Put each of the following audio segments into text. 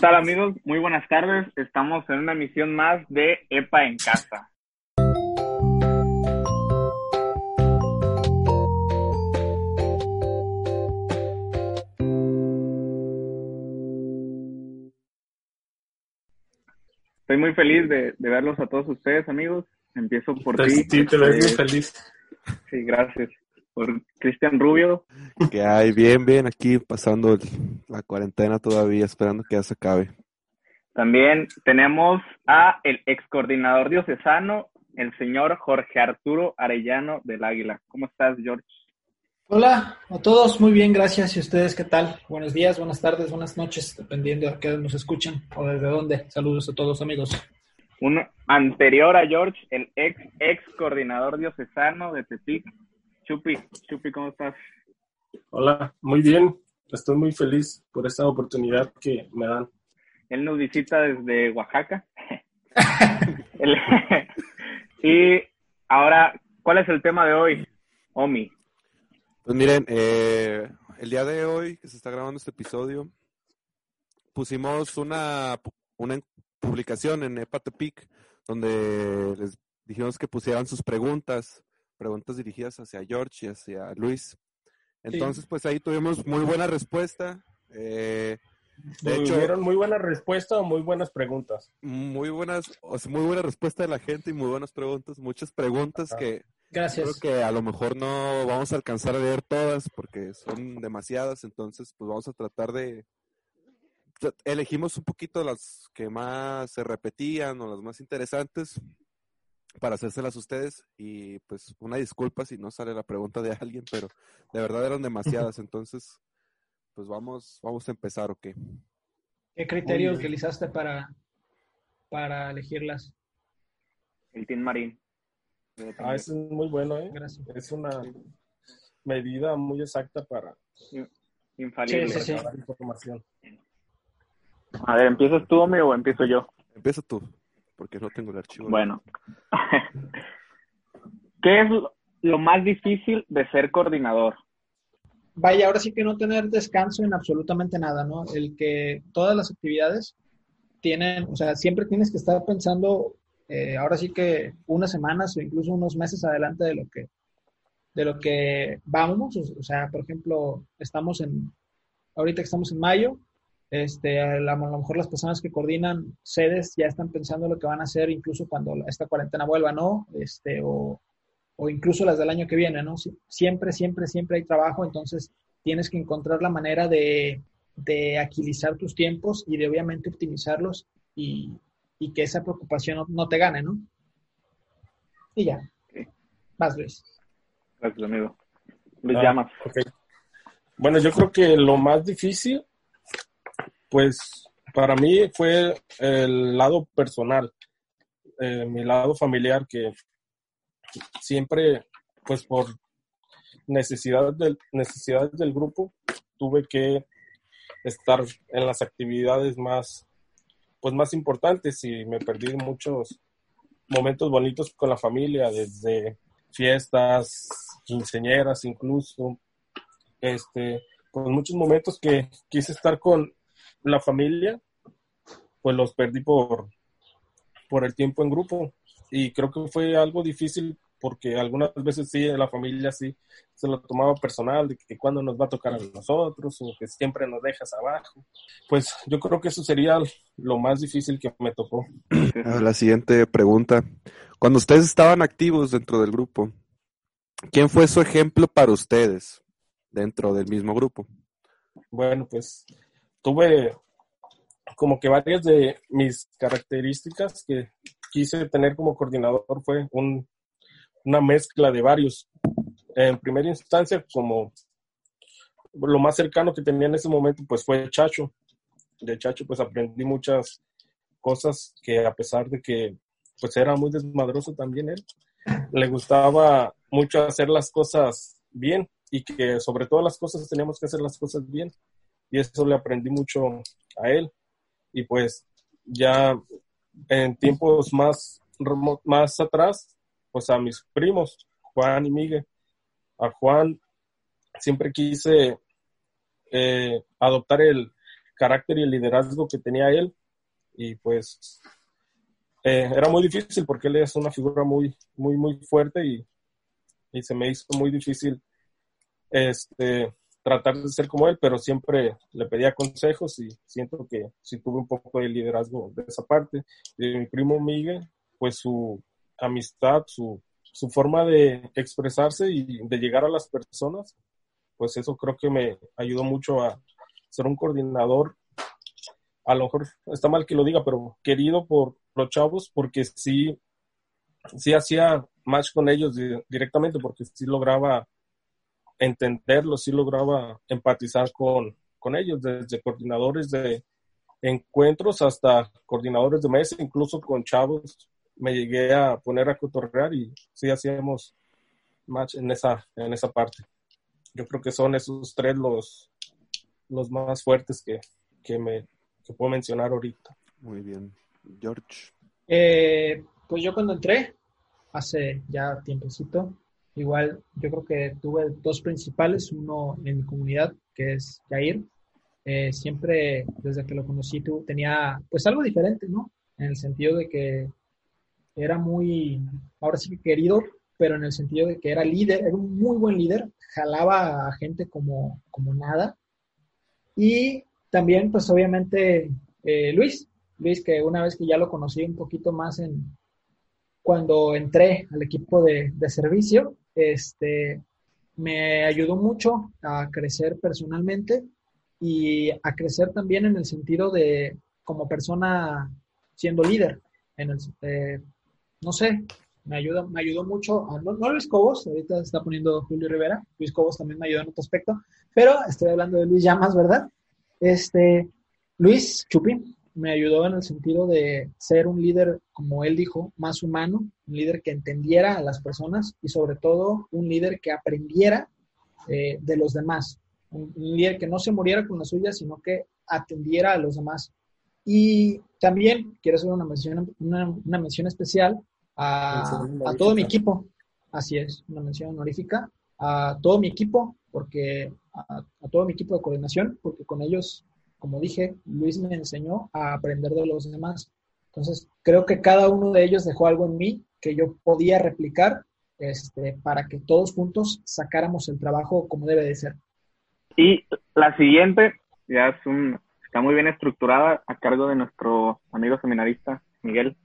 tal amigos? Muy buenas tardes. Estamos en una emisión más de EPA en casa. Estoy muy feliz de, verlos a todos ustedes, amigos. Empiezo por ti. Sí, te muy este, feliz. Sí, gracias. Por Cristian Rubio. Que hay, bien, bien, aquí pasando la cuarentena todavía, esperando que ya se acabe. También tenemos a el ex coordinador diocesano, el señor Jorge Arturo Arellano del Águila. ¿Cómo estás, George? Hola a todos, muy bien, gracias. ¿Y ustedes qué tal? Buenos días, buenas tardes, buenas noches, dependiendo de qué nos escuchan o desde dónde. Saludos a todos, amigos. Un anterior a George, el ex ex coordinador diocesano de Tepic, Chupi. Chupi, ¿cómo estás? Hola, muy bien. Estoy muy feliz por esta oportunidad que me dan. Él nos visita desde Oaxaca. y ahora, ¿cuál es el tema de hoy, Omi? Pues miren, eh, el día de hoy que se está grabando este episodio, pusimos una, una publicación en Epatepic donde les dijimos que pusieran sus preguntas, preguntas dirigidas hacia George y hacia Luis. Entonces, pues ahí tuvimos muy buena respuesta. Eh, de hecho, muy buena respuesta o muy buenas preguntas. Muy buenas, muy buena respuesta de la gente y muy buenas preguntas, muchas preguntas que Gracias. Creo que a lo mejor no vamos a alcanzar a leer todas porque son demasiadas, entonces pues vamos a tratar de... Elegimos un poquito las que más se repetían o las más interesantes para hacérselas a ustedes y pues una disculpa si no sale la pregunta de alguien, pero de verdad eran demasiadas, entonces pues vamos, vamos a empezar, ¿ok? ¿Qué criterio utilizaste para, para elegirlas? El Team Marín. Ah, es muy bueno, ¿eh? Es una medida muy exacta para infalible sí, información. A ver, ¿empiezas tú, amigo, o empiezo yo? Empieza tú, porque no tengo el archivo. Bueno. ¿Qué es lo más difícil de ser coordinador? Vaya, ahora sí que no tener descanso en absolutamente nada, ¿no? El que todas las actividades tienen, o sea, siempre tienes que estar pensando eh, ahora sí que unas semanas o incluso unos meses adelante de lo que, de lo que vamos. O, sea, por ejemplo, estamos en, ahorita que estamos en mayo, este, a, lo mejor las personas que coordinan sedes ya están pensando lo que van a hacer incluso cuando esta cuarentena vuelva, ¿no? Este, o, o incluso las del año que viene, ¿no? Siempre, siempre, siempre hay trabajo, entonces tienes que encontrar la manera de, de agilizar tus tiempos y de obviamente optimizarlos y, y que esa preocupación no, te gane, ¿no? Y ya. Más Luis. Gracias, amigo. Luis llamas. Bueno, yo creo que lo más difícil, pues para mí fue el lado personal, eh, mi lado familiar, que siempre, pues por necesidades del, necesidades del grupo, tuve que estar en las actividades más pues más importantes y me perdí muchos momentos bonitos con la familia, desde fiestas, quinceñeras incluso, este, pues muchos momentos que quise estar con la familia, pues los perdí por, por el tiempo en grupo y creo que fue algo difícil porque algunas veces sí, la familia sí se lo tomaba personal, de que cuando nos va a tocar a nosotros o que siempre nos dejas abajo. Pues yo creo que eso sería lo más difícil que me tocó. La siguiente pregunta. Cuando ustedes estaban activos dentro del grupo, ¿quién fue su ejemplo para ustedes dentro del mismo grupo? Bueno, pues tuve como que varias de mis características que quise tener como coordinador fue un una mezcla de varios. En primera instancia, como lo más cercano que tenía en ese momento, pues fue Chacho. De Chacho, pues aprendí muchas cosas que a pesar de que pues era muy desmadroso también él, le gustaba mucho hacer las cosas bien y que sobre todas las cosas teníamos que hacer las cosas bien. Y eso le aprendí mucho a él. Y pues ya en tiempos más, más atrás, pues a mis primos, Juan y Miguel. A Juan siempre quise eh, adoptar el carácter y el liderazgo que tenía él. Y pues eh, era muy difícil porque él es una figura muy, muy, muy fuerte y, y se me hizo muy difícil este, tratar de ser como él, pero siempre le pedía consejos y siento que sí tuve un poco de liderazgo de esa parte. Y mi primo Miguel, pues su amistad, su, su forma de expresarse y de llegar a las personas, pues eso creo que me ayudó mucho a ser un coordinador. A lo mejor está mal que lo diga, pero querido por los chavos, porque sí, sí hacía match con ellos directamente, porque sí lograba entenderlos, sí lograba empatizar con, con ellos, desde coordinadores de encuentros hasta coordinadores de mesa, incluso con chavos me llegué a poner a cotorrear y sí hacíamos match en esa, en esa parte. Yo creo que son esos tres los, los más fuertes que, que me que puedo mencionar ahorita. Muy bien. George. Eh, pues yo cuando entré, hace ya tiempecito, igual yo creo que tuve dos principales, uno en mi comunidad, que es Jair. Eh, siempre, desde que lo conocí, tú tenía pues algo diferente, ¿no? En el sentido de que era muy, ahora sí que querido, pero en el sentido de que era líder, era un muy buen líder, jalaba a gente como, como nada. Y también, pues obviamente, eh, Luis, Luis, que una vez que ya lo conocí un poquito más en cuando entré al equipo de, de servicio, este, me ayudó mucho a crecer personalmente y a crecer también en el sentido de como persona siendo líder. En el, eh, no sé, me ayuda, me ayudó mucho, no, no, Luis Cobos, ahorita está poniendo Julio Rivera, Luis Cobos también me ayudó en otro aspecto, pero estoy hablando de Luis Llamas, ¿verdad? Este, Luis Chupi me ayudó en el sentido de ser un líder, como él dijo, más humano, un líder que entendiera a las personas y sobre todo un líder que aprendiera eh, de los demás, un, un líder que no se muriera con la suya, sino que atendiera a los demás. Y también quiero hacer una mención, una, una mención especial a, a, todo mi equipo. Así es, una mención honorífica a todo mi equipo, porque a, a, todo mi equipo de coordinación, porque con ellos, como dije, Luis me enseñó a aprender de los demás. Entonces, creo que cada uno de ellos dejó algo en mí que yo podía replicar este, para que todos juntos sacáramos el trabajo como debe de ser. Y la siguiente, ya es un, está muy bien estructurada a cargo de nuestro amigo seminarista Miguel.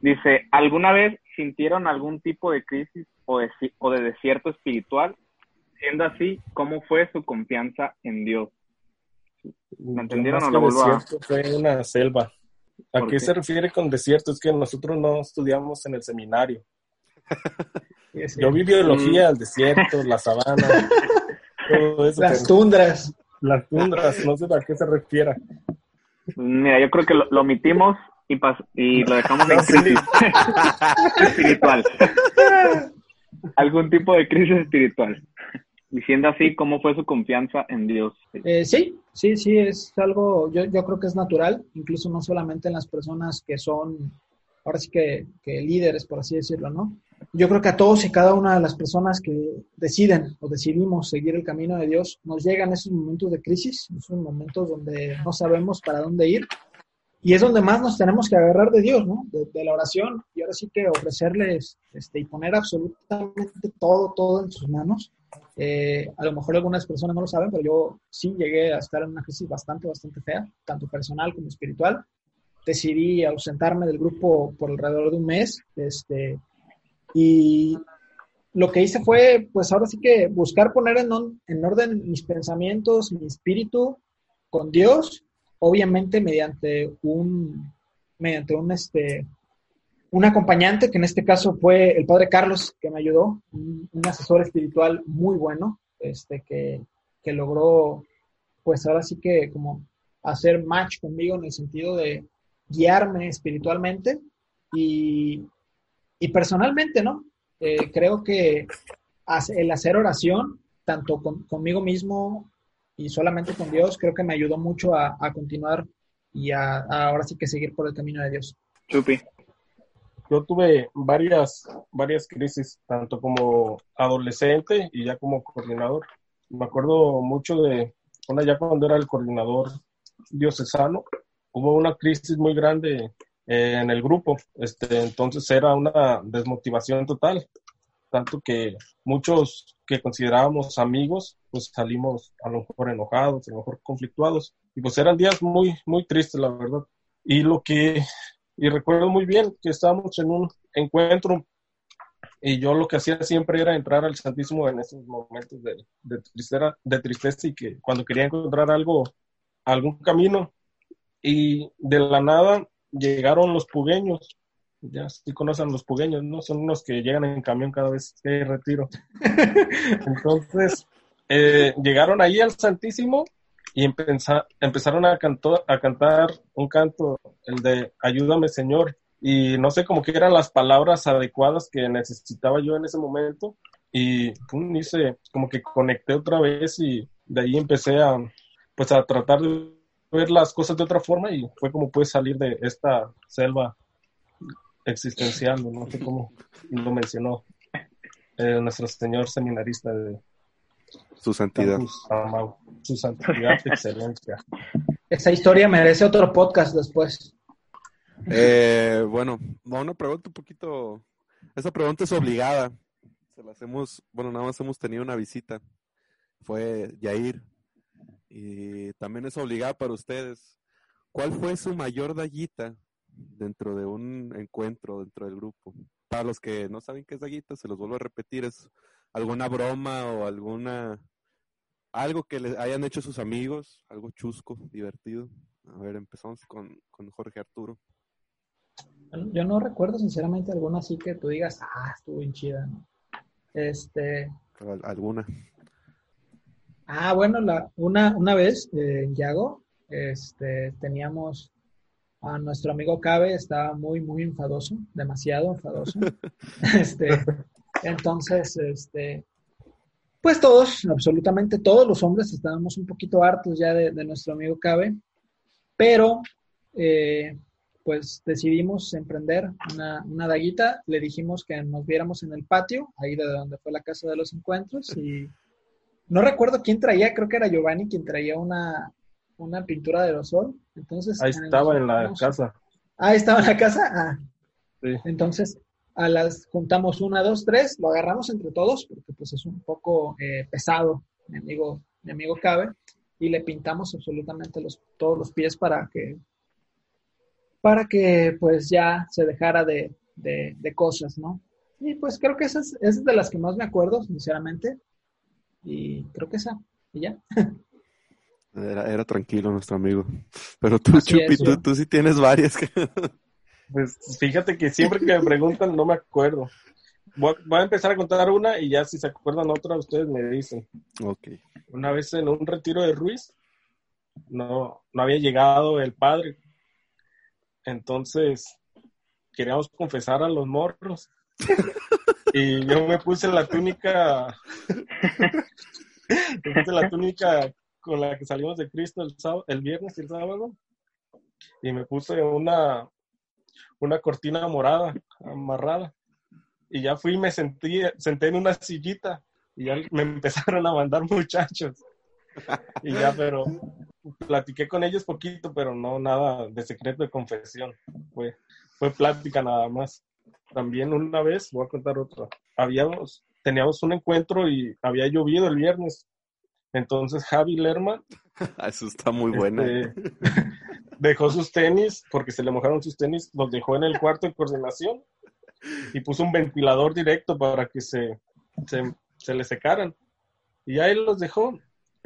Dice, ¿alguna vez sintieron algún tipo de crisis o de, o de desierto espiritual? Siendo así, ¿cómo fue su confianza en Dios? ¿Me entendieron o lo vuelvo a...? Fue una selva. ¿A qué, qué, se refiere con desierto? Es que nosotros no estudiamos en el seminario. Yo vi biología, el desierto, la sabana, todo eso. Las tundras las tundras, no sé a qué se refiere. Mira, yo creo que lo, lo omitimos y, y, lo dejamos en crisis espiritual. Algún tipo de crisis espiritual. Diciendo así, ¿cómo fue su confianza en Dios? Eh, sí, sí, sí, es algo, yo, yo creo que es natural, incluso no solamente en las personas que son, ahora sí que, que líderes, por así decirlo, ¿no? yo creo que a todos y cada una de las personas que deciden o decidimos seguir el camino de Dios, nos llegan esos momentos de crisis, esos momentos donde no sabemos para dónde ir. Y es donde más nos tenemos que agarrar de Dios, ¿no? De, de la oración. Y ahora sí que ofrecerles este, y poner absolutamente todo, todo en sus manos. Eh, a lo mejor algunas personas no lo saben, pero yo sí llegué a estar en una crisis bastante, bastante fea, tanto personal como espiritual. Decidí ausentarme del grupo por alrededor de un mes. Este, y lo que hice fue, pues ahora sí que buscar poner en, en orden mis pensamientos, mi espíritu con Dios, obviamente mediante un, mediante un, este, un acompañante, que en este caso fue el padre Carlos, que me ayudó, un, asesor espiritual muy bueno, este, que, que, logró, pues ahora sí que como hacer match conmigo en el sentido de guiarme espiritualmente y, y personalmente, ¿no? Eh, creo que el hacer oración, tanto con, conmigo mismo y solamente con Dios, creo que me ayudó mucho a, a continuar y a, a, ahora sí que seguir por el camino de Dios. Chupi. Yo tuve varias, varias crisis, tanto como adolescente y ya como coordinador. Me acuerdo mucho de una ya cuando era el coordinador diocesano, hubo una crisis muy grande eh, en el grupo. Este, entonces era una desmotivación total, tanto que muchos que considerábamos amigos, pues salimos a lo mejor enojados, a lo mejor conflictuados. Y pues eran días muy, muy tristes, la verdad. Y lo que, y recuerdo muy bien que estábamos en un encuentro y yo lo que hacía siempre era entrar al Santísimo en esos momentos de, de, tristeza, de tristeza y que cuando quería encontrar algo, algún camino, y de la nada llegaron los pugueños. Ya sí conocen los pugueños, ¿no? Son unos que llegan en camión cada vez que hay retiro. Entonces, eh, llegaron ahí al Santísimo y empezaron a, cantar un canto, el de Ayúdame Señor. Y no sé cómo que eran las palabras adecuadas que necesitaba yo en ese momento. Y pum, hice, como que conecté otra vez y de ahí empecé a, pues a tratar de ver las cosas de otra forma y fue como pude salir de esta selva existencial, no sé cómo lo mencionó eh, nuestro señor seminarista de su santidad. Su santidad, excelencia. Esa historia merece otro podcast después. Eh, bueno, una pregunta un poquito. Esa pregunta es obligada. Se la hacemos, bueno, nada más hemos tenido una visita. Fue Yair, y también es obligada para ustedes. ¿Cuál fue su mayor daguita dentro de un encuentro dentro del grupo? Para los que no saben qué es daguita, se los vuelvo a repetir, es alguna broma o alguna algo que les hayan hecho sus amigos, algo chusco, divertido. A ver, empezamos con, con Jorge Arturo. Yo no recuerdo sinceramente alguna así que tú digas, ah, estuvo bien chida. Este. ¿Alguna? Ah, bueno, la, una, una vez eh, en Yago, este, teníamos a nuestro amigo Cabe, estaba muy, muy enfadoso, demasiado enfadoso. este, entonces, este, pues todos, absolutamente todos los hombres estábamos un poquito hartos ya de, nuestro amigo Cabe, pero eh, pues decidimos emprender una, una, daguita, le dijimos que nos viéramos en el patio, ahí de donde fue la casa de los encuentros, y no recuerdo quién traía, creo que era Giovanni quien traía una, una pintura de aerosol. Entonces, Ahí estaba en la casa. Ah, estaba en la casa. Ah. Sí. Entonces, a las juntamos una, dos, tres, lo agarramos entre todos, porque pues es un poco eh, pesado, mi amigo, mi amigo Cabe, y le pintamos absolutamente los, todos los pies para que, para que pues ya se dejara de, de, de cosas, ¿no? Y pues creo que esa es, es de las que más me acuerdo, sinceramente. Y creo que esa, y ya. Era, tranquilo nuestro amigo. Pero tú, Chupi, tú, sí tienes varias. Pues fíjate que siempre que me preguntan no me acuerdo. Voy a, empezar a contar una y ya si se acuerdan otra, ustedes me dicen. Ok. Una vez en un retiro de Ruiz, no, no había llegado el padre. Entonces, queríamos confesar a los morros. Y yo me puse la túnica, me puse la túnica con la que salimos de Cristo el, sábado, el viernes y el sábado. Y me puse una, una cortina morada, amarrada. Y ya fui y me sentí, senté en una sillita y ya me empezaron a mandar muchachos. Y ya, pero platiqué con ellos poquito, pero no nada de secreto de confesión. Fue, fue plática nada más también una vez, voy a contar otra, habíamos, teníamos un encuentro y había llovido el viernes. Entonces Javi Lerma. Eso está muy bueno. Este, dejó sus tenis, porque se le mojaron sus tenis, los dejó en el cuarto de coordinación y puso un ventilador directo para que se, se, se le secaran. Y ahí los dejó.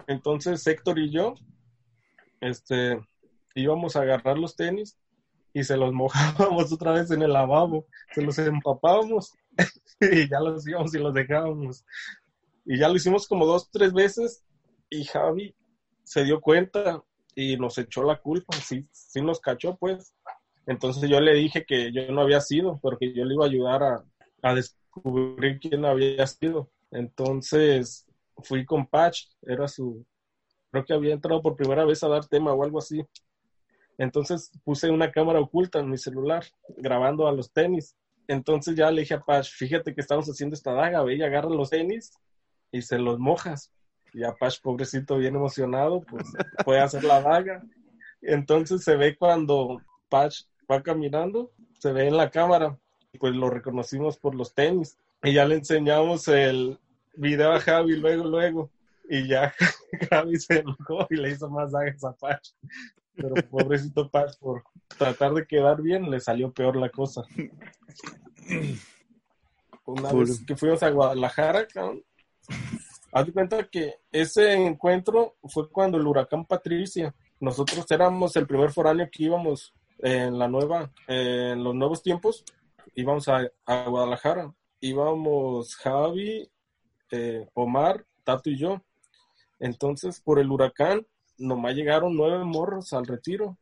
Entonces Héctor y yo este, íbamos a agarrar los tenis y se los mojábamos otra vez en el lavabo, se los empapábamos y ya los íbamos y los dejábamos. Y ya lo hicimos como dos, tres veces y Javi se dio cuenta y nos echó la culpa, sí, sí nos cachó pues. Entonces yo le dije que yo no había sido, porque yo le iba a ayudar a, a descubrir quién había sido. Entonces fui con Patch, era su, creo que había entrado por primera vez a dar tema o algo así. Entonces puse una cámara oculta en mi celular grabando a los tenis. Entonces ya le dije a Pash, fíjate que estamos haciendo esta daga, ve y agarra los tenis y se los mojas. Y a Pash, pobrecito, bien emocionado, pues puede hacer la daga. Entonces se ve cuando Patch va caminando, se ve en la cámara, pues lo reconocimos por los tenis. Y ya le enseñamos el video a Javi luego, luego. Y ya Javi se enojó y le hizo más dagas a Patch. Pero pobrecito Patch, por tratar de quedar bien, le salió peor la cosa. Una vez que fuimos a Guadalajara, cabrón, haz de cuenta que ese encuentro fue cuando el huracán Patricia, nosotros éramos el primer foráneo que íbamos en la nueva, en los nuevos tiempos, íbamos a, Guadalajara, íbamos Javi, eh, Omar, Tato y yo. Entonces, por el huracán, nomás llegaron nueve morros al retiro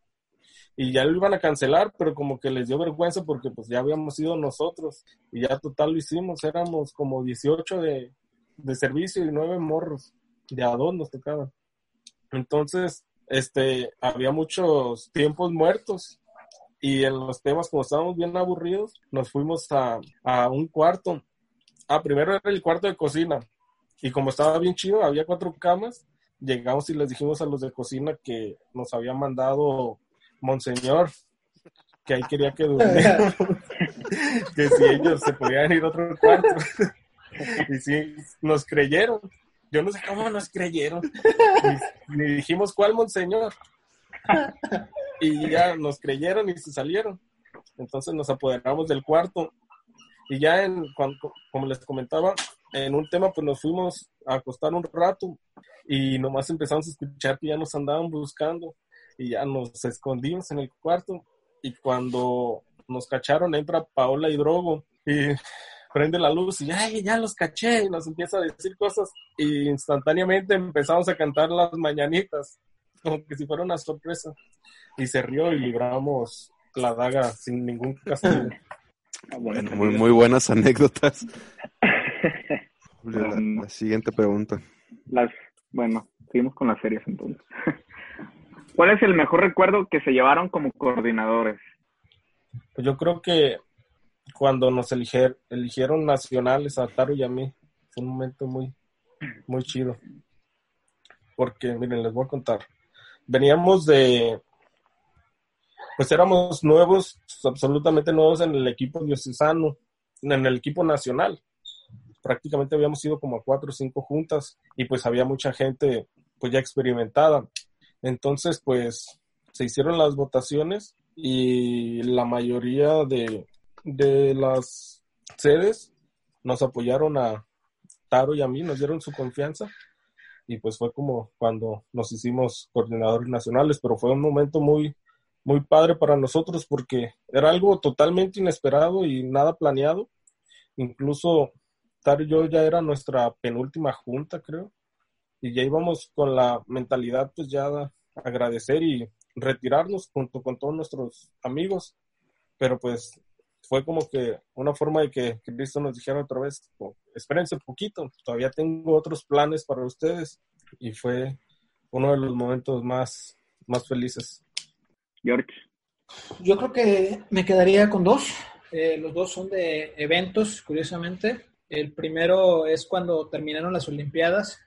y ya lo iban a cancelar, pero como que les dio vergüenza porque pues ya habíamos ido nosotros y ya total lo hicimos, éramos como 18 de, de servicio y nueve morros, de a dos nos tocaban. Entonces, este, había muchos tiempos muertos y en los temas, como estábamos bien aburridos, nos fuimos a, a un cuarto. Ah, primero era el cuarto de cocina y como estaba bien chido, había cuatro camas, llegamos y les dijimos a los de cocina que nos había mandado Monseñor, que ahí quería que durmiera, que si ellos se podían ir a otro cuarto. y sí, nos creyeron. Yo no sé cómo nos creyeron. Ni, dijimos cuál monseñor. Y ya nos creyeron y se salieron. Entonces nos apoderamos del cuarto. Y ya, en, como les comentaba, en un tema, pues nos fuimos a acostar un rato y nomás empezamos a escuchar que ya nos andaban buscando y ya nos escondimos en el cuarto. Y cuando nos cacharon, entra Paola y Drogo y prende la luz y ay, ya los caché y nos empieza a decir cosas y instantáneamente empezamos a cantar las mañanitas como que si fuera una sorpresa y se rió y libramos la daga sin ningún castigo. Ah, bueno, muy, muy buenas anécdotas. la, siguiente pregunta. Las, bueno, seguimos con las series entonces. ¿Cuál es el mejor recuerdo que se llevaron como coordinadores? Pues yo creo que cuando nos eligieron, nacionales a Taro y a mí. Fue un momento muy, muy chido. Porque, miren, les voy a contar. Veníamos de, pues éramos nuevos, absolutamente nuevos en el equipo diocesano, en el equipo nacional. Prácticamente habíamos ido como a cuatro o cinco juntas y pues había mucha gente pues ya experimentada. Entonces, pues se hicieron las votaciones y la mayoría de, de las sedes nos apoyaron a Taro y a mí, nos dieron su confianza y pues fue como cuando nos hicimos coordinadores nacionales, pero fue un momento muy, muy padre para nosotros porque era algo totalmente inesperado y nada planeado. Incluso Taro y yo ya era nuestra penúltima junta, creo, y ya íbamos con la mentalidad pues ya de agradecer y retirarnos junto con todos nuestros amigos, pero pues fue como que una forma de que Cristo nos dijera otra vez, espérense un poquito, todavía tengo otros planes para ustedes. Y fue uno de los momentos más, más felices. George. Yo creo que me quedaría con dos. Eh, los dos son de eventos, curiosamente. El primero es cuando terminaron las Olimpiadas.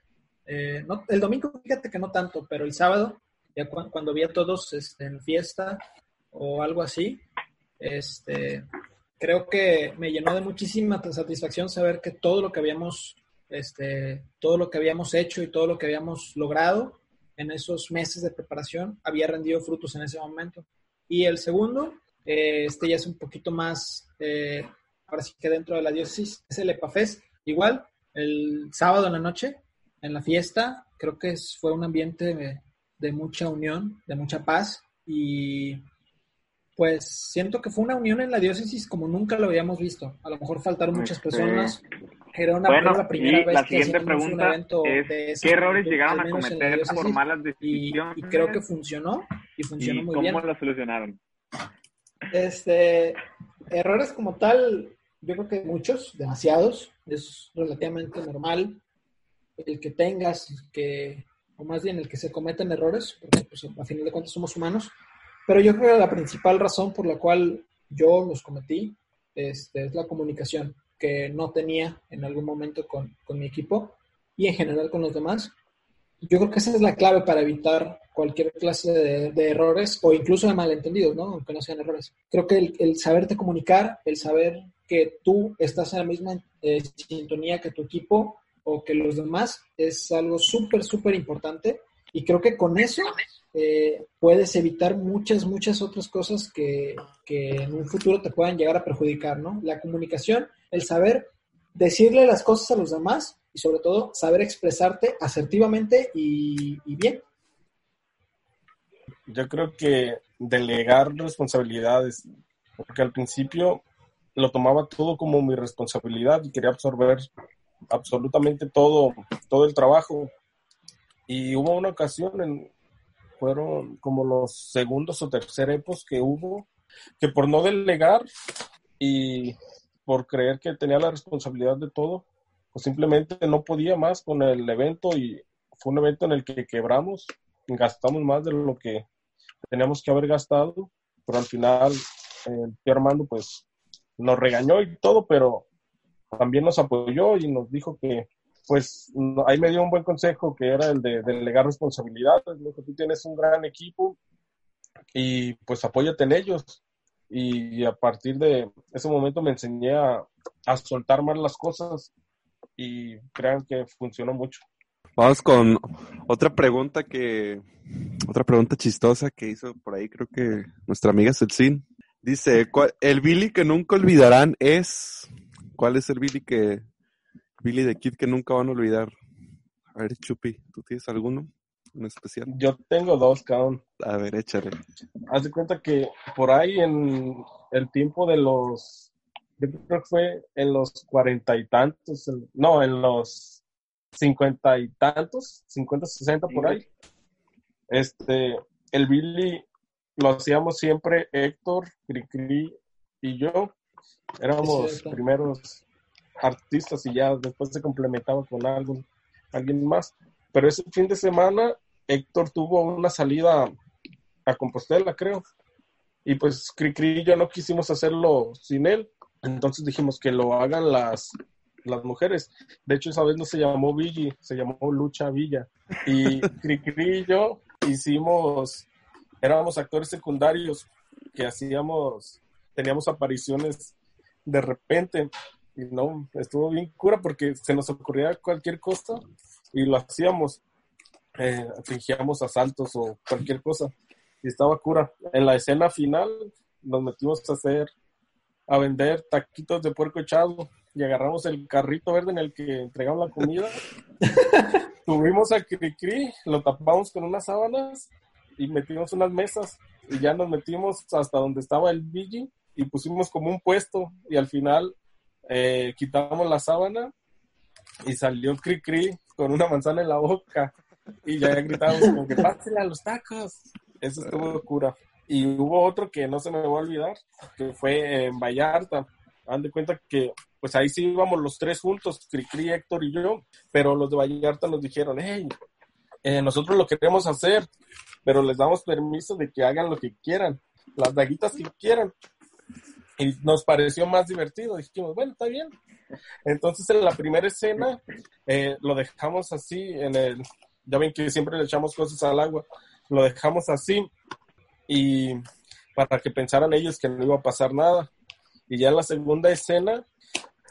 Eh, no, el domingo, fíjate que no tanto, pero el sábado, ya cuando vi a todos este, en fiesta o algo así, este, creo que me llenó de muchísima satisfacción saber que todo lo que habíamos, este, todo lo que habíamos hecho y todo lo que habíamos logrado en esos meses de preparación había rendido frutos en ese momento. Y el segundo, eh, este ya es un poquito más, eh, ahora sí que dentro de la diócesis, es el EPAFES. Igual, el sábado en la noche, en la fiesta, creo que fue un ambiente de mucha unión, de mucha paz y pues siento que fue una unión en la diócesis como nunca lo habíamos visto. A lo mejor faltaron muchas este, personas. Era una bueno, la primera vez la siguiente pregunta es, ¿qué errores llegaron a cometer por malas decisiones? Y, creo que funcionó y funcionó muy bien. ¿Cómo lo solucionaron? Este, errores como tal, yo creo que muchos, demasiados, es relativamente normal el que tengas que, o más bien el que se cometen errores, porque pues, a final de cuentas somos humanos, pero yo creo que la principal razón por la cual yo los cometí este, es la comunicación que no tenía en algún momento con, mi equipo y en general con los demás. yo creo que esa es la clave para evitar cualquier clase de, errores o incluso de malentendidos, ¿no? Aunque no sean errores. Creo que el, el saberte comunicar, el saber que tú estás en la misma eh, sintonía que tu equipo o que los demás es algo súper, súper importante. Y creo que con eso eh, puedes evitar muchas, muchas otras cosas que, que, en un futuro te puedan llegar a perjudicar, ¿no? La comunicación, el saber decirle las cosas a los demás y sobre todo saber expresarte asertivamente y, bien. Yo creo que delegar responsabilidades, porque al principio lo tomaba todo como mi responsabilidad y quería absorber absolutamente todo, todo el trabajo. Y hubo una ocasión, en, fueron como los segundos o terceros que hubo, que por no delegar y por creer que tenía la responsabilidad de todo, pues simplemente no podía más con el evento y fue un evento en el que quebramos, gastamos más de lo que teníamos que haber gastado, pero al final el tío Armando pues nos regañó y todo, pero también nos apoyó y nos dijo que pues ahí me dio un buen consejo que era el de delegar responsabilidades, que tú tienes un gran equipo y pues apóyate en ellos y a partir de ese momento me enseñé a, soltar más las cosas y crean que funcionó mucho. Vamos con otra pregunta que, otra pregunta chistosa que hizo por ahí, creo que nuestra amiga Celsin. Dice, el Billy que nunca olvidarán es, ¿cuál es el Billy que, Billy de Kid que nunca van a olvidar? A ver, Chupi, ¿tú tienes alguno? en especial? Yo tengo dos, cabrón. A ver, échale. Haz de cuenta que por ahí en el tiempo de los, yo creo que fue en los cuarenta y tantos, no, en los cincuenta y tantos, cincuenta, sesenta por ahí. Este, el Billy lo hacíamos siempre Héctor, Cricri y yo. Éramos primeros artistas y ya después se complementaba con algo, alguien más. Pero ese fin de semana Héctor tuvo una salida a Compostela, creo. Y pues Cricri y yo no quisimos hacerlo sin él. Entonces dijimos que lo hagan las, las mujeres. De hecho, esa vez no se llamó Villi, se llamó Lucha Villa. Y Cricri y yo hicimos, éramos actores secundarios que hacíamos, teníamos apariciones de repente. Y no, estuvo bien cura porque se nos ocurría cualquier cosa y lo hacíamos eh, fingíamos asaltos o cualquier cosa. Y estaba cura. En la escena final nos metimos a hacer, a vender taquitos de puerco echado y agarramos el carrito verde en el que entregamos la comida. Tuvimos a Cricri, lo tapamos con unas sábanas y metimos unas mesas y ya nos metimos hasta donde estaba el Billy y pusimos como un puesto y al final eh, quitamos la sábana y salió Cricri con una manzana en la boca y ya gritábamos como que pásale a los tacos. Eso estuvo cura. Y hubo otro que no se me va a olvidar, que fue en Vallarta. Han de cuenta que pues ahí sí íbamos los tres juntos, Cricri, Héctor y yo, pero los de Vallarta nos dijeron, hey, eh, nosotros lo queremos hacer, pero les damos permiso de que hagan lo que quieran, las daguitas que quieran. Y nos pareció más divertido. Dijimos, bueno, está bien. Entonces en la primera escena eh, lo dejamos así en el, ya ven que siempre le echamos cosas al agua, lo dejamos así y para que pensaran ellos que no iba a pasar nada. Y ya en la segunda escena,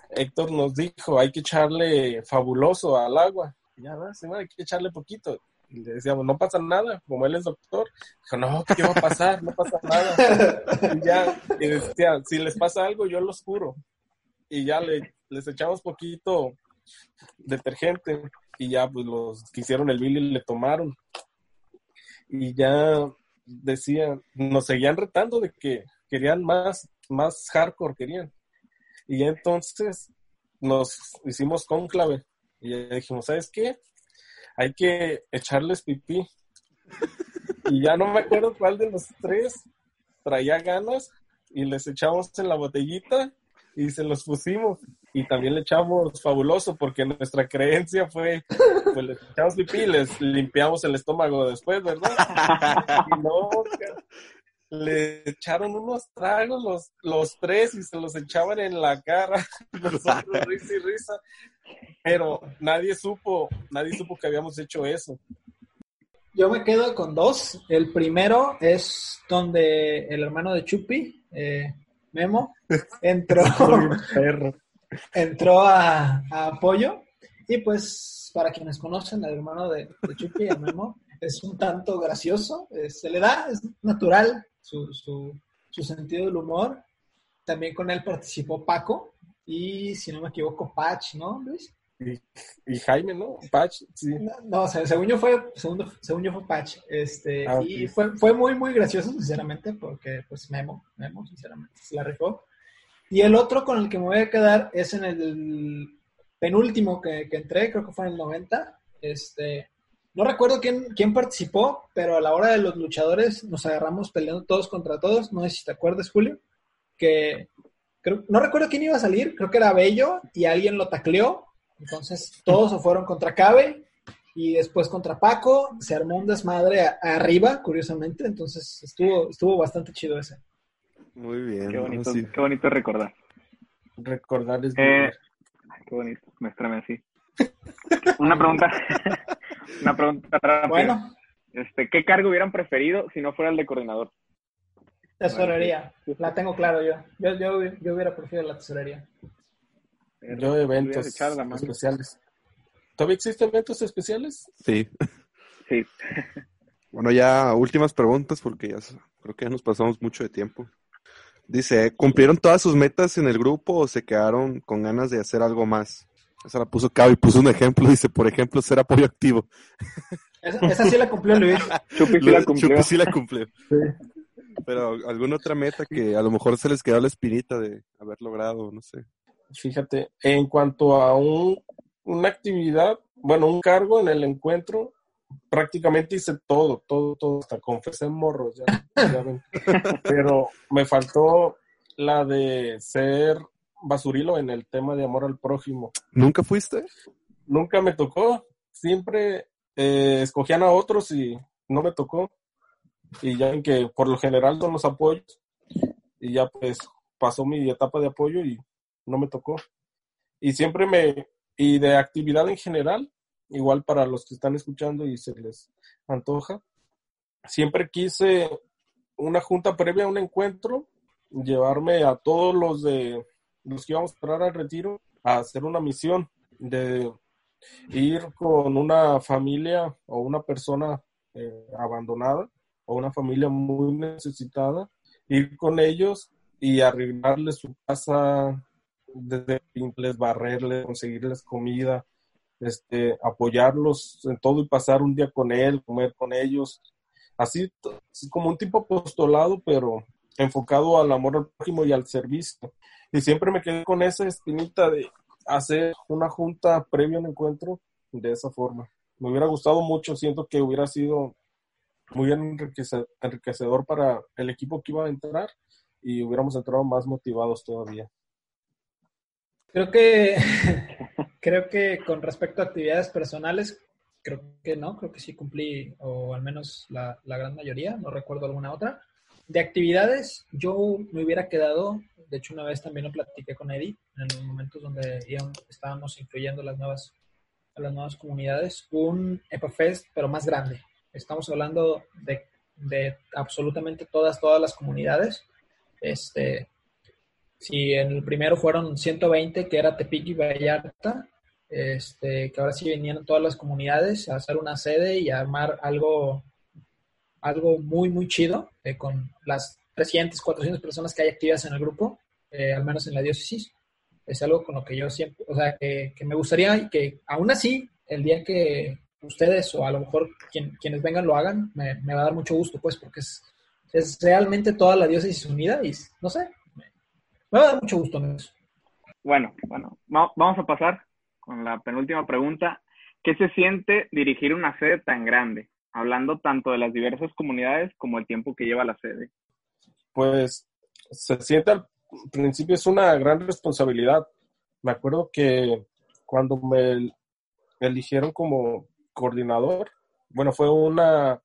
Héctor nos dijo, hay que echarle fabuloso al agua. Ya, hay que echarle poquito. Y le decíamos, no pasa nada, como él es doctor. Dijo, no, ¿qué va a pasar? No pasa nada. Y ya, y decía, si les pasa algo, yo los juro. Y ya le, les echamos poquito detergente y ya pues los que hicieron el Billy le tomaron y ya decían, nos seguían retando de que querían más, más hardcore querían. Y entonces nos hicimos conclave y ya dijimos, ¿sabes qué? Hay que echarles pipí. Y ya no me acuerdo cuál de los tres traía ganas y les echamos en la botellita y se los pusimos y también le echamos fabuloso porque nuestra creencia fue, pues le echamos pipí y les limpiamos el estómago después, ¿verdad? y no, le echaron unos tragos los, los tres y se los echaban en la cara. Nosotros risa y risa. Pero nadie supo, nadie supo que habíamos hecho eso. Yo me quedo con dos. El primero es donde el hermano de Chupi, eh, Memo, entró, entró a, a apoyo. Y pues, para quienes conocen al hermano de, de Chupi, a Memo, es un tanto gracioso, eh, se le da, es natural su, su, su, sentido del humor. También con él participó Paco y, si no me equivoco, Patch, ¿no, Luis? Y, y Jaime, ¿no? Patch, sí. No, no o sea, según yo fue, según, según yo fue Patch. Este, ah, y fue, fue muy, muy gracioso, sinceramente, porque pues Memo, Memo, sinceramente, se la rifó. Y el otro con el que me voy a quedar es en el penúltimo que, que entré, creo que fue en el 90. Este, no recuerdo quién, quién participó, pero a la hora de los luchadores nos agarramos peleando todos contra todos. No sé si te acuerdas, Julio, que creo, no recuerdo quién iba a salir, creo que era Bello y alguien lo tacleó. Entonces todos se fueron contra Cabe y después contra Paco. Se armó un desmadre arriba, curiosamente. Entonces estuvo, estuvo bastante chido ese. Muy bien. Qué bonito, qué bonito recordar. Recordar es eh, Qué bonito, me así. Una pregunta. Una pregunta rápida. Bueno. Este, ¿Qué cargo hubieran preferido si no fuera el de coordinador? Tesorería. La tengo claro yo. Yo, yo, yo hubiera preferido la tesorería. Yo eventos especiales. ¿Todavía existen eventos especiales? Sí. Sí. Bueno, ya últimas preguntas porque ya creo que ya nos pasamos mucho de tiempo. Dice, ¿cumplieron todas sus metas en el grupo o se quedaron con ganas de hacer algo más? Esa la puso Cabo y puso un ejemplo, dice, por ejemplo, ser apoyo activo. Esa, sí la cumplió Luis. Chupi sí la cumplió. Chupi sí la cumplió. Pero alguna otra meta que a lo mejor se les quedó la espinita de haber logrado, no sé. Fíjate, en cuanto a un, una actividad, bueno, un cargo en el encuentro, prácticamente hice todo, todo, todo, hasta confesé morros, ya, ya ven. Pero me faltó la de ser basurilo en el tema de amor al prójimo. ¿Nunca fuiste? Nunca me tocó. Siempre eh, escogían a otros y no me tocó. Y ya en que por lo general son los apoyos. Y ya pues pasó mi etapa de apoyo y no me tocó. Y siempre me, y de actividad en general, igual para los que están escuchando y se les antoja, siempre quise una junta previa a un encuentro, llevarme a todos los de los que íbamos a entrar al retiro a hacer una misión de ir con una familia o una persona eh, abandonada o una familia muy necesitada, ir con ellos y arreglarles su casa, desde pintarles, barrerles, conseguirles comida, este, apoyarlos en todo y pasar un día con él, comer con ellos. Así como un tipo apostolado, pero enfocado al amor al prójimo y al servicio. Y siempre me quedé con esa espinita de hacer una junta previo a un encuentro de esa forma. Me hubiera gustado mucho, siento que hubiera sido muy enriquecedor para el equipo que iba a entrar y hubiéramos entrado más motivados todavía. Creo que, creo que con respecto a actividades personales, creo que no, creo que sí cumplí, o al menos la, la gran mayoría, no recuerdo alguna otra. De actividades, yo me hubiera quedado, de hecho una vez también lo platiqué con Eddie, en los momentos donde estábamos incluyendo las nuevas, a las nuevas comunidades, un EPAFest, pero más grande. Estamos hablando de, de absolutamente todas, todas las comunidades. Este, si en el primero fueron 120, que era Tepic y Vallarta, este, que ahora sí venían todas las comunidades a hacer una sede y a armar algo algo muy, muy chido eh, con las 300, 400 personas que hay activas en el grupo, eh, al menos en la diócesis. Es algo con lo que yo siempre, o sea, que, me gustaría y que aún así, el día que ustedes o a lo mejor quienes vengan lo hagan, me, va a dar mucho gusto, pues, porque es, es realmente toda la diócesis unida y no sé, me, va a dar mucho gusto en eso. Bueno, bueno, vamos a pasar con la penúltima pregunta. ¿Qué se siente dirigir una sede tan grande? Hablando tanto de las diversas comunidades como el tiempo que lleva la sede? Pues se siente al principio es una gran responsabilidad. Me acuerdo que cuando me eligieron como coordinador, bueno, fue una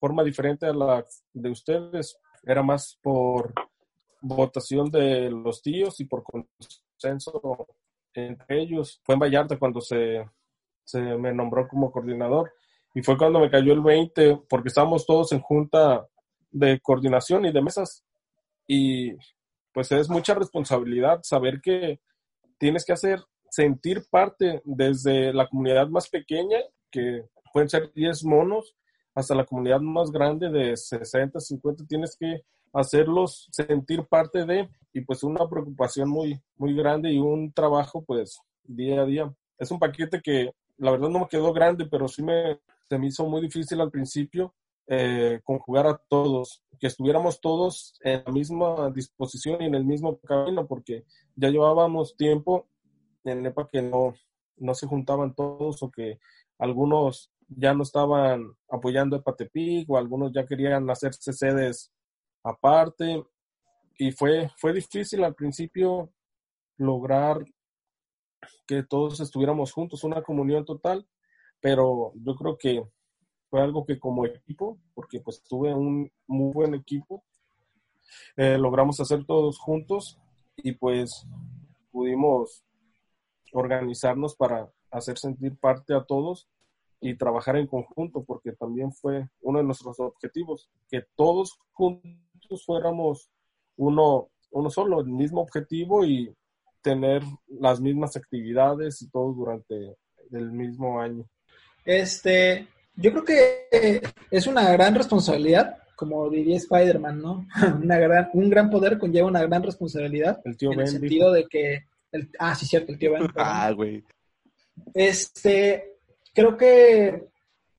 forma diferente a la de ustedes. era más por votación de los tíos y por consenso entre ellos. Fue en Vallarta cuando se, se me nombró como coordinador y fue cuando me cayó el 20 porque estábamos todos en junta de coordinación y de mesas y pues es mucha responsabilidad saber que tienes que hacer sentir parte desde la comunidad más pequeña, que pueden ser 10 monos, hasta la comunidad más grande de 60, 50, tienes que hacerlos sentir parte de, y pues una preocupación muy, muy grande y un trabajo pues día a día. Es un paquete que la verdad no me quedó grande, pero sí me, se me hizo muy difícil al principio eh, conjugar a todos, que estuviéramos todos en la misma disposición y en el mismo camino, porque ya llevábamos tiempo en EPA que no, no se juntaban todos o que algunos ya no estaban apoyando a Patepic o algunos ya querían hacerse sedes aparte. Y fue, fue difícil al principio lograr que todos estuviéramos juntos, una comunión total, pero yo creo que fue algo que como equipo, porque pues tuve un muy buen equipo, eh, logramos hacer todos juntos y pues pudimos organizarnos para hacer sentir parte a todos y trabajar en conjunto, porque también fue uno de nuestros objetivos, que todos juntos fuéramos uno, uno solo, el mismo objetivo y tener las mismas actividades y todo durante el mismo año. Este, yo creo que es una gran responsabilidad, como diría Spider-Man, ¿no? una gran, un gran poder conlleva una gran responsabilidad. El tío en Ben el sentido de que, el, ah, sí, cierto, el tío Ben. Ah, güey. Este, creo que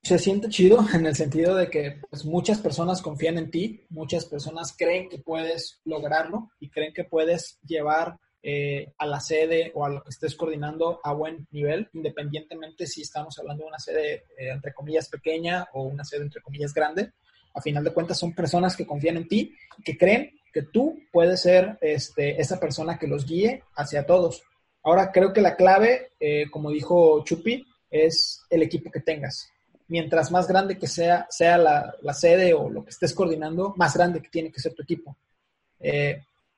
se siente chido en el sentido de que pues, muchas personas confían en ti, muchas personas creen que puedes lograrlo y creen que puedes llevar eh, a la sede o a lo que estés coordinando a buen nivel, independientemente si estamos hablando de una sede eh, entre comillas pequeña o una sede entre comillas grande. A final de cuentas son personas que confían en ti, que creen que tú puedes ser este, esa persona que los guíe hacia todos. Ahora creo que la clave, eh, como dijo Chupi, es el equipo que tengas. Mientras más grande que sea, sea la, la sede o lo que estés coordinando, más grande que tiene que ser tu equipo.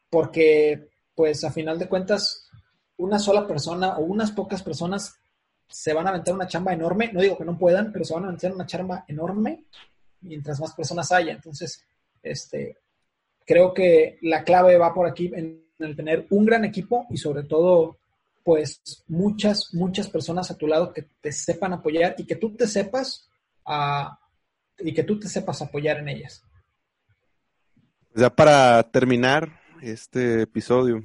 Porque, pues, a final de cuentas, una sola persona o unas pocas personas se van a aventar una chamba enorme. No digo que no puedan, pero se van a aventar una chamba enorme mientras más personas haya. Entonces, este, creo que la clave va por aquí en el tener un gran equipo y sobre todo pues muchas, muchas personas a tu lado que te sepan apoyar y que tú te sepas a, y que tú te sepas apoyar en ellas. Ya para terminar este episodio,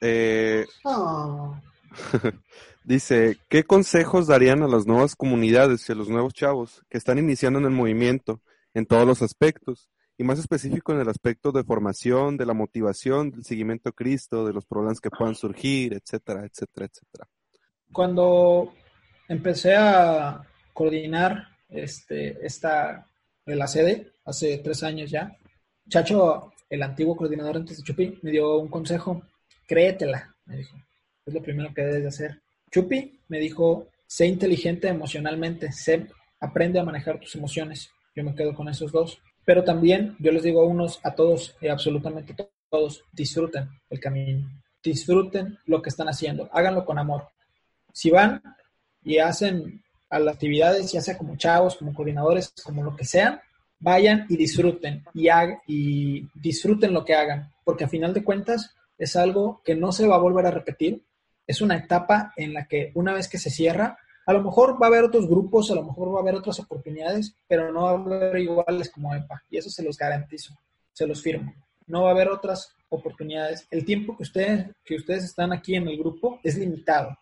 eh, dice, ¿qué consejos darían a las nuevas comunidades y a los nuevos chavos que están iniciando en el movimiento en todos los aspectos? Y más específico en el aspecto de formación, de la motivación, del seguimiento a Cristo, de los problemas que puedan surgir, etcétera, etcétera, etcétera. Cuando empecé a coordinar este, esta, la sede, hace tres años ya, Chacho, el antiguo coordinador antes de Chupi, me dio un consejo, créetela, me dijo. Es lo primero que debes de hacer. Chupi me dijo, sé inteligente emocionalmente, sé, aprende a manejar tus emociones. Yo me quedo con esos dos. Pero también yo les digo a unos, a todos, y absolutamente todos, disfruten el camino. Disfruten lo que están haciendo. Háganlo con amor. Si van y hacen a las actividades, ya sea como chavos, como coordinadores, como lo que sean, vayan y disfruten y, disfruten lo que hagan, porque a final de cuentas es algo que no se va a volver a repetir. Es una etapa en la que una vez que se cierra, a lo mejor va a haber otros grupos, a lo mejor va a haber otras oportunidades, pero no va a haber iguales como EPA. Y eso se los garantizo, se los firmo. No va a haber otras oportunidades. El tiempo que ustedes, que ustedes están aquí en el grupo es limitado.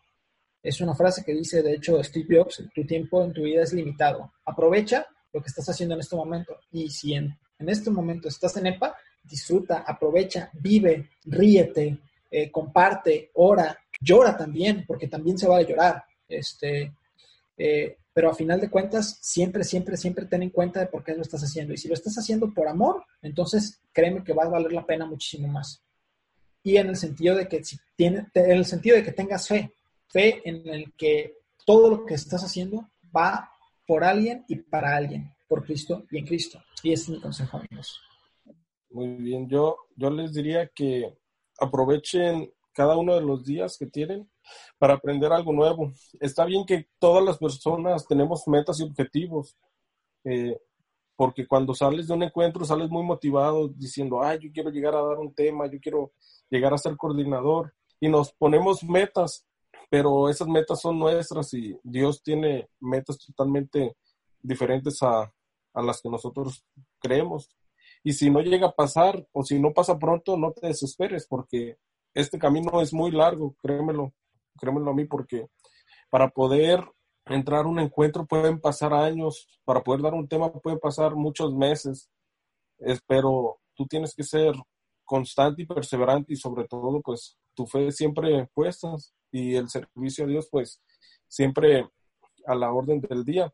Es una frase que dice, de hecho, Steve Jobs, tu tiempo en tu vida es limitado. Aprovecha lo que estás haciendo en este momento. Y si en, en este momento estás en EPA, disfruta, aprovecha, vive, ríete, eh, comparte, ora, llora también, porque también se va a llorar. Este, eh, pero a final de cuentas, siempre, siempre, siempre ten en cuenta de por qué lo estás haciendo. Y si lo estás haciendo por amor, entonces créeme que va a valer la pena muchísimo más. Y en el sentido de que si tiene, en el sentido de que tengas fe, fe en el que todo lo que estás haciendo va por alguien y para alguien, por Cristo y en Cristo. Y ese es mi consejo, amigos. Muy bien, yo, yo les diría que aprovechen cada uno de los días que tienen para aprender algo nuevo. Está bien que todas las personas tenemos metas y objetivos, eh, porque cuando sales de un encuentro sales muy motivado diciendo, ay, yo quiero llegar a dar un tema, yo quiero llegar a ser coordinador, y nos ponemos metas, pero esas metas son nuestras y Dios tiene metas totalmente diferentes a, a las que nosotros creemos. Y si no llega a pasar o si no pasa pronto, no te desesperes porque este camino es muy largo, créemelo, créemelo a mí, porque para poder entrar a un encuentro pueden pasar años, para poder dar un tema pueden pasar muchos meses, pero tú tienes que ser constante y perseverante y sobre todo pues tu fe siempre puesta y el servicio a Dios pues siempre a la orden del día,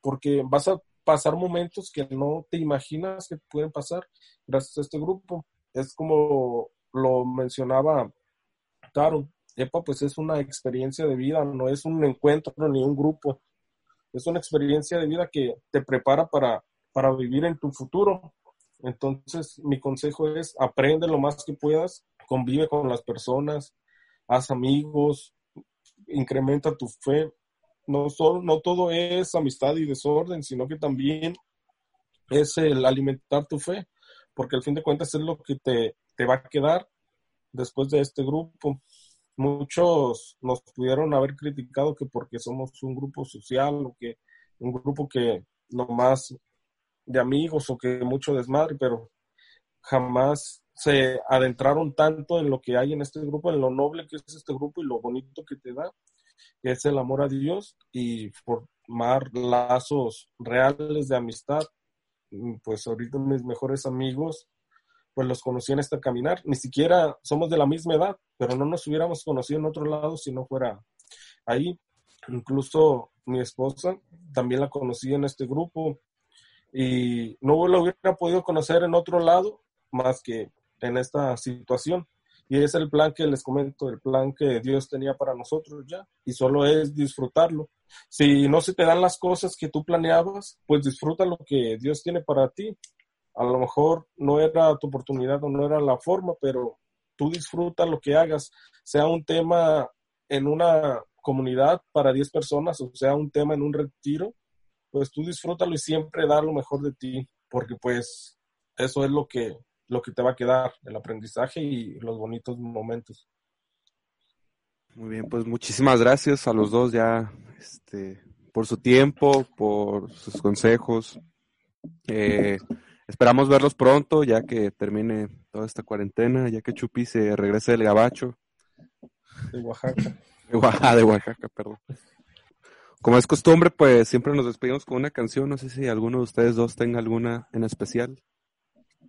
porque vas a pasar momentos que no te imaginas que pueden pasar gracias a este grupo. Es como lo mencionaba Taro, EPA pues es una experiencia de vida, no es un encuentro ni un grupo, es una experiencia de vida que te prepara para, para vivir en tu futuro. Entonces mi consejo es aprende lo más que puedas, convive con las personas, haz amigos, incrementa tu fe. No, solo, no todo es amistad y desorden, sino que también es el alimentar tu fe, porque al fin de cuentas es lo que te, te va a quedar después de este grupo. Muchos nos pudieron haber criticado que porque somos un grupo social o que un grupo que más de amigos o que mucho desmadre, pero jamás se adentraron tanto en lo que hay en este grupo, en lo noble que es este grupo y lo bonito que te da, que es el amor a Dios y formar lazos reales de amistad. Pues ahorita mis mejores amigos pues los conocí en este caminar. Ni siquiera somos de la misma edad, pero no nos hubiéramos conocido en otro lado si no fuera ahí. Incluso mi esposa también la conocí en este grupo y no lo hubiera podido conocer en otro lado más que en esta situación. Y es el plan que les comento, el plan que Dios tenía para nosotros ya, y solo es disfrutarlo. Si no se te dan las cosas que tú planeabas, pues disfruta lo que Dios tiene para ti a lo mejor no era tu oportunidad o no era la forma, pero tú disfruta lo que hagas, sea un tema en una comunidad para 10 personas o sea un tema en un retiro, pues tú disfrútalo y siempre dar lo mejor de ti, porque pues eso es lo que, lo que te va a quedar, el aprendizaje y los bonitos momentos. Muy bien, pues muchísimas gracias a los dos ya este, por su tiempo, por sus consejos. Eh, Esperamos verlos pronto, ya que termine toda esta cuarentena, ya que Chupi se regrese del Gabacho. De Oaxaca. De Oaxaca, de Oaxaca, perdón. Como es costumbre, pues siempre nos despedimos con una canción. No sé si alguno de ustedes dos tenga alguna en especial.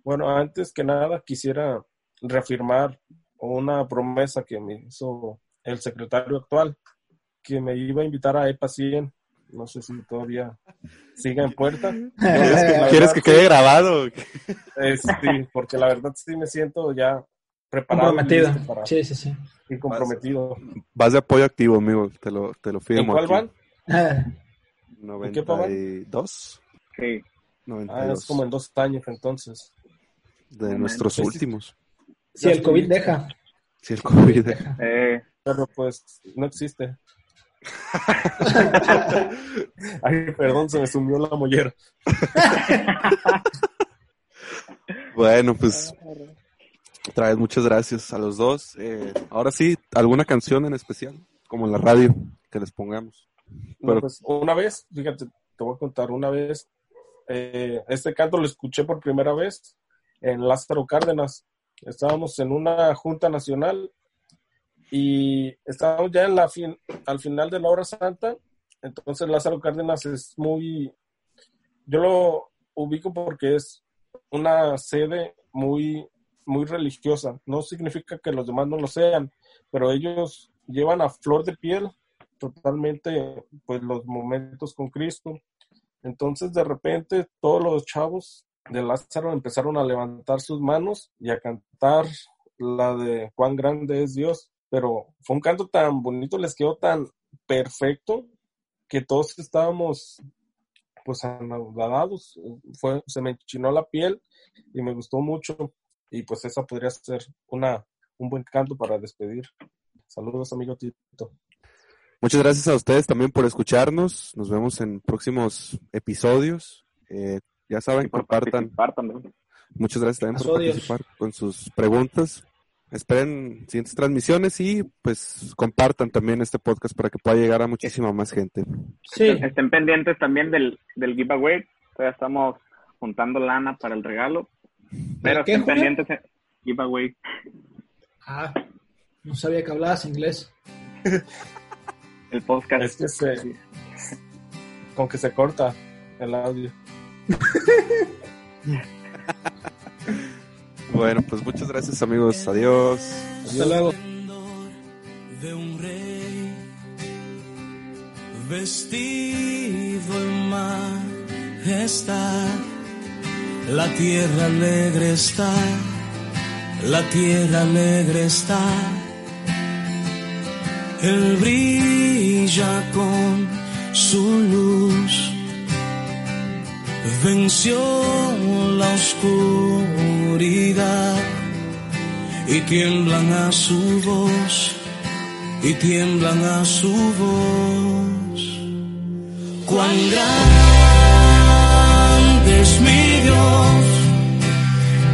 Bueno, antes que nada quisiera reafirmar una promesa que me hizo el secretario actual, que me iba a invitar a EPA 100 no sé si todavía siga en puerta. ¿Quieres que quede grabado? sí, porque la verdad sí me siento ya preparado. Comprometido. sí, sí, sí. Y comprometido. Vas de apoyo activo, amigo, te lo, te lo firmo. ¿En cuál van? 92. Sí. Ah, es como en dos años entonces. De nuestros últimos. Si el COVID deja. Si el COVID deja. Eh. Pero pues no existe. Ay, perdón, se me sumió la mollera. bueno, pues otra vez muchas gracias a los dos. Eh, ahora sí, ¿alguna canción en especial? Como en la radio, que les pongamos. pues, una vez, fíjate, te voy a contar, una vez, eh, este canto lo escuché por primera vez en Lázaro Cárdenas. Estábamos en una junta nacional y estábamos ya en la fin, al final de la hora santa, entonces Lázaro Cárdenas es muy, yo lo ubico porque es una sede muy, muy religiosa. No significa que los demás no lo sean, pero ellos llevan a flor de piel totalmente pues los momentos con Cristo. Entonces de repente todos los chavos de Lázaro empezaron a levantar sus manos y a cantar la de cuán grande es Dios pero fue un canto tan bonito, les quedó tan perfecto que todos estábamos pues anodadados. Fue, se me enchinó la piel y me gustó mucho. Y pues esa podría ser una, un buen canto para despedir. Saludos, amigo Tito. Muchas gracias a ustedes también por escucharnos. Nos vemos en próximos episodios. Eh, ya saben, compartan. Muchas gracias también por participar con sus preguntas. Esperen siguientes transmisiones y pues compartan también este podcast para que pueda llegar a muchísima más gente. Sí. Estén pendientes también del, del giveaway. Todavía estamos juntando lana para el regalo. Pero estén pendientes del giveaway. Ah, no sabía que hablabas inglés. el podcast. Es que se, con que se corta el audio. Bueno, pues muchas gracias amigos. Adiós. Hasta luego. De un rey vestido en majestad, la tierra alegre está, la tierra alegre está él brilla con su luz, venció la oscuridad y tiemblan a su voz, y tiemblan a su voz. Cuán grande es mi Dios,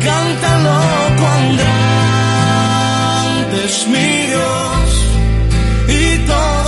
cántalo cuán grande es mi Dios y todos